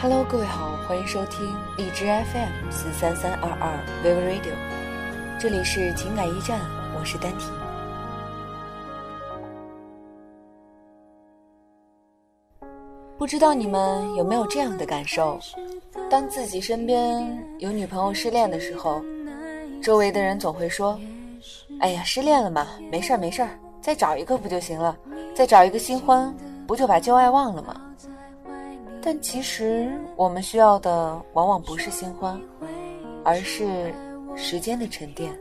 Hello，各位好，欢迎收听荔枝 FM 四三三二二 Vivo Radio，这里是情感驿站，我是丹婷。不知道你们有没有这样的感受？当自己身边有女朋友失恋的时候，周围的人总会说：“哎呀，失恋了嘛，没事儿没事儿，再找一个不就行了？再找一个新欢，不就把旧爱忘了吗？”但其实我们需要的往往不是新欢，而是时间的沉淀。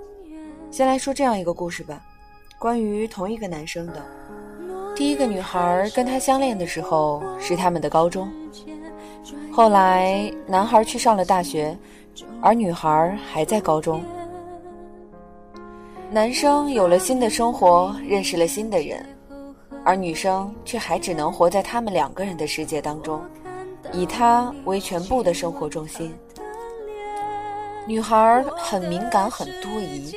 先来说这样一个故事吧，关于同一个男生的。第一个女孩跟他相恋的时候是他们的高中，后来男孩去上了大学，而女孩还在高中。男生有了新的生活，认识了新的人，而女生却还只能活在他们两个人的世界当中，以他为全部的生活重心。女孩很敏感，很多疑，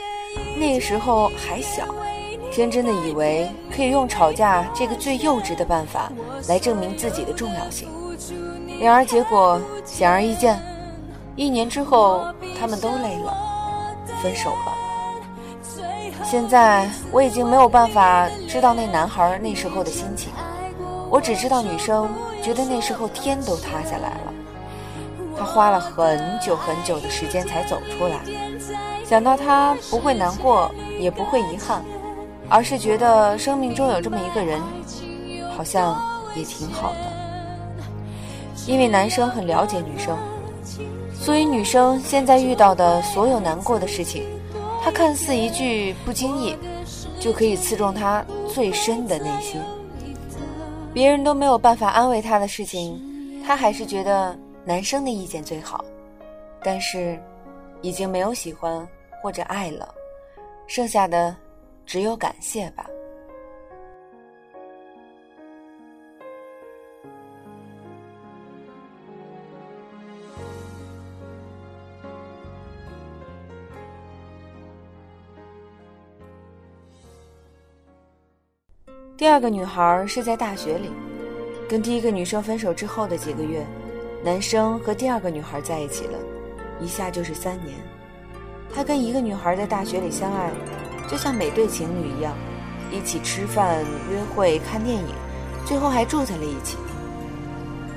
那个时候还小。天真的以为可以用吵架这个最幼稚的办法来证明自己的重要性，然而结果显而易见，一年之后他们都累了，分手了。现在我已经没有办法知道那男孩那时候的心情，我只知道女生觉得那时候天都塌下来了，她花了很久很久的时间才走出来，想到他不会难过，也不会遗憾。而是觉得生命中有这么一个人，好像也挺好的。因为男生很了解女生，所以女生现在遇到的所有难过的事情，他看似一句不经意，就可以刺中他最深的内心。别人都没有办法安慰他的事情，他还是觉得男生的意见最好。但是，已经没有喜欢或者爱了，剩下的。只有感谢吧。第二个女孩是在大学里，跟第一个女生分手之后的几个月，男生和第二个女孩在一起了，一下就是三年。他跟一个女孩在大学里相爱。就像每对情侣一样，一起吃饭、约会、看电影，最后还住在了一起。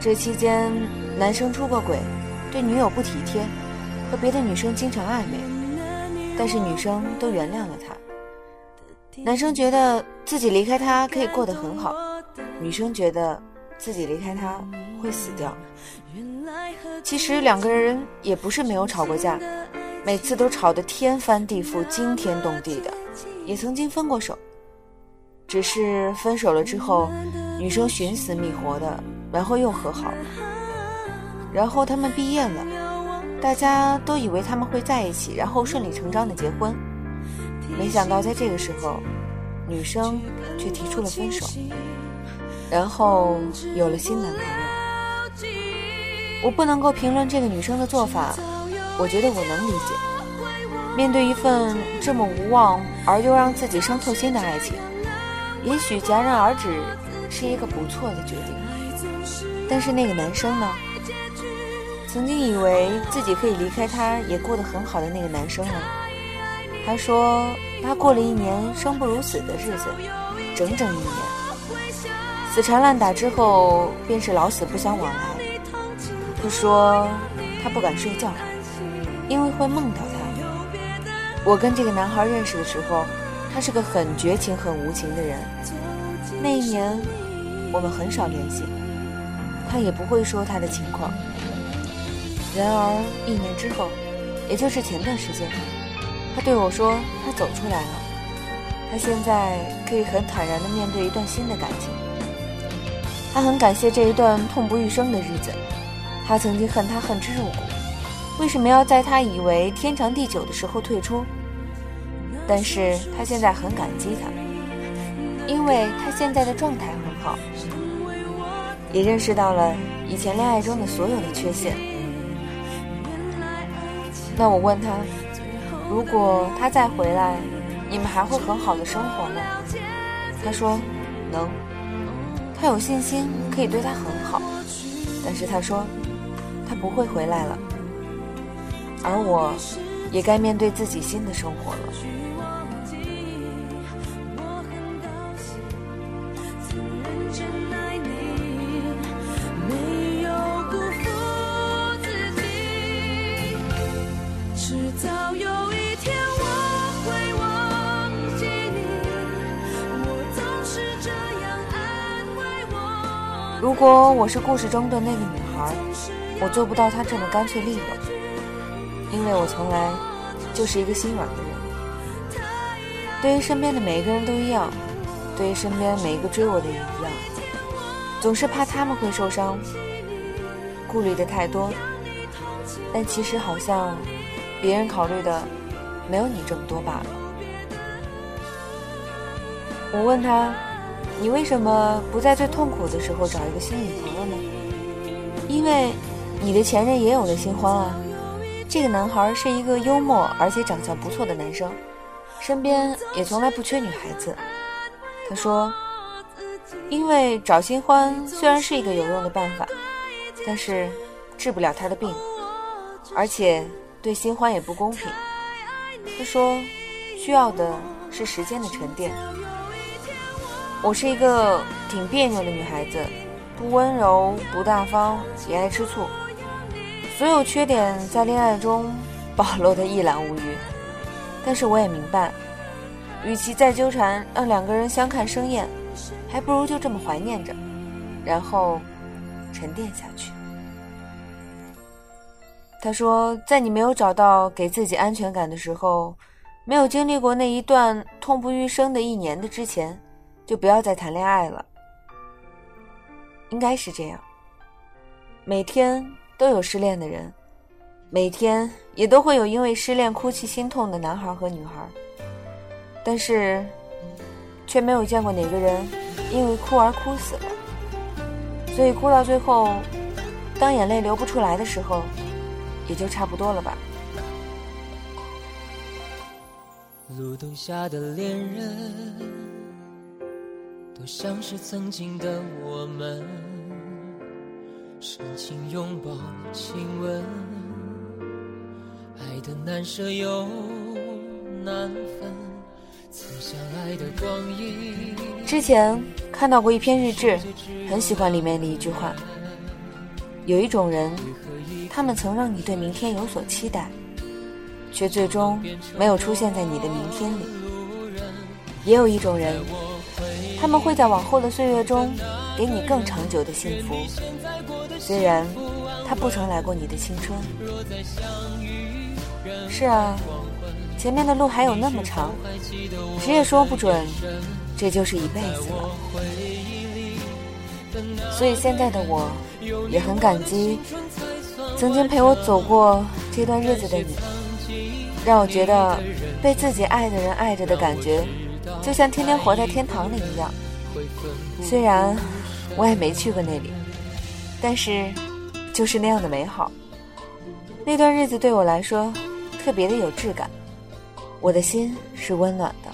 这期间，男生出过轨，对女友不体贴，和别的女生经常暧昧，但是女生都原谅了他。男生觉得自己离开他可以过得很好，女生觉得自己离开他会死掉。其实两个人也不是没有吵过架，每次都吵得天翻地覆、惊天动地的。也曾经分过手，只是分手了之后，女生寻死觅活的，然后又和好了。然后他们毕业了，大家都以为他们会在一起，然后顺理成章的结婚。没想到在这个时候，女生却提出了分手，然后有了新男朋友。我不能够评论这个女生的做法，我觉得我能理解。面对一份这么无望而又让自己伤透心的爱情，也许戛然而止是一个不错的决定。但是那个男生呢？曾经以为自己可以离开他也过得很好的那个男生呢？他说他过了一年生不如死的日子，整整一年，死缠烂打之后便是老死不相往来。他说他不敢睡觉，因为会梦到他。我跟这个男孩认识的时候，他是个很绝情、很无情的人。那一年，我们很少联系，他也不会说他的情况。然而一年之后，也就是前段时间，他对我说他走出来了，他现在可以很坦然地面对一段新的感情。他很感谢这一段痛不欲生的日子，他曾经恨他恨之入骨。为什么要在他以为天长地久的时候退出？但是他现在很感激他，因为他现在的状态很好，也认识到了以前恋爱中的所有的缺陷。那我问他，如果他再回来，你们还会很好的生活吗？他说能，他有信心可以对他很好，但是他说。他不会回来了，而我，也该面对自己新的生活了。如果我是故事中的那个女孩，我做不到她这么干脆利落，因为我从来就是一个心软的人。对于身边的每一个人都一样，对于身边每一个追我的也一样，总是怕他们会受伤，顾虑的太多。但其实好像别人考虑的没有你这么多罢了。我问他。你为什么不在最痛苦的时候找一个新女朋友呢？因为你的前任也有了新欢啊。这个男孩是一个幽默而且长相不错的男生，身边也从来不缺女孩子。他说，因为找新欢虽然是一个有用的办法，但是治不了他的病，而且对新欢也不公平。他说，需要的是时间的沉淀。我是一个挺别扭的女孩子，不温柔，不大方，也爱吃醋，所有缺点在恋爱中暴露的一览无余。但是我也明白，与其再纠缠，让两个人相看生厌，还不如就这么怀念着，然后沉淀下去。他说，在你没有找到给自己安全感的时候，没有经历过那一段痛不欲生的一年的之前。就不要再谈恋爱了，应该是这样。每天都有失恋的人，每天也都会有因为失恋哭泣心痛的男孩和女孩，但是却没有见过哪个人因为哭而哭死了。所以哭到最后，当眼泪流不出来的时候，也就差不多了吧。路灯下的恋人。都像是曾经的我们，深情拥抱、亲吻，爱的难舍又难分，曾相爱的光阴。之前看到过一篇日志，很喜欢里面的一句话：有一种人，他们曾让你对明天有所期待，却最终没有出现在你的明天里；也有一种人。他们会在往后的岁月中给你更长久的幸福，虽然他不曾来过你的青春。是啊，前面的路还有那么长，谁也说不准这就是一辈子了。所以现在的我也很感激曾经陪我走过这段日子的你，让我觉得被自己爱的人爱着的感觉。就像天天活在天堂里一样，虽然我也没去过那里，但是就是那样的美好。那段日子对我来说特别的有质感，我的心是温暖的。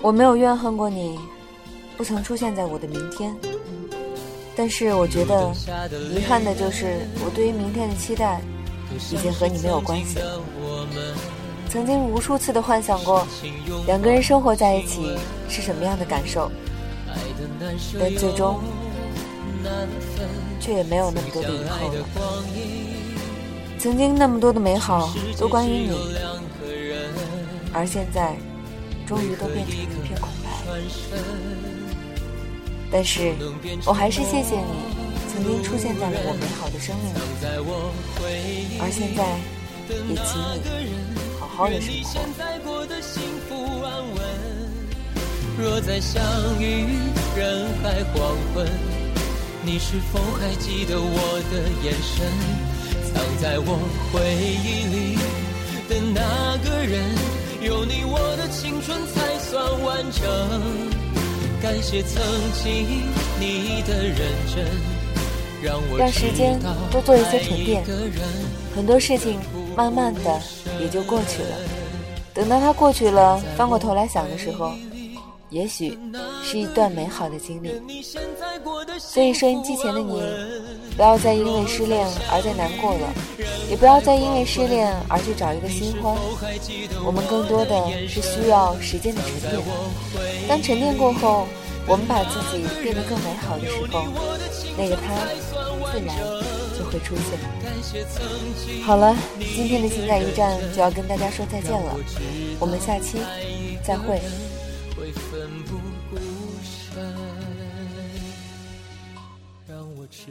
我没有怨恨过你，不曾出现在我的明天，但是我觉得遗憾的就是我对于明天的期待已经和你没有关系了。曾经无数次的幻想过，两个人生活在一起是什么样的感受，但最终却也没有那么多的以后了。曾经那么多的美好都关于你，而现在终于都变成一片空白。但是我还是谢谢你曾经出现在了我美好的生命里，而现在也请你。好的生活。若再相遇人海黄昏，你是否还记得我的眼神？藏在我回忆里的那个人，有你我的青春才算完整。感谢曾经你的认真，让我让时间多做一些沉淀，很多事情。慢慢的也就过去了。等到它过去了，翻过头来想的时候，也许是一段美好的经历。所以，收音机前的你，不要再因为失恋而再难过了，也不要再因为失恋而去找一个新欢。我们更多的是需要时间的沉淀。当沉淀过后，我们把自己变得更美好的时候，那个他自然会出现。好了，今天的情感驿站就要跟大家说再见了，我们下期再会。知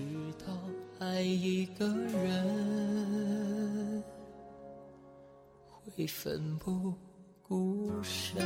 道爱一个人会奋不顾身。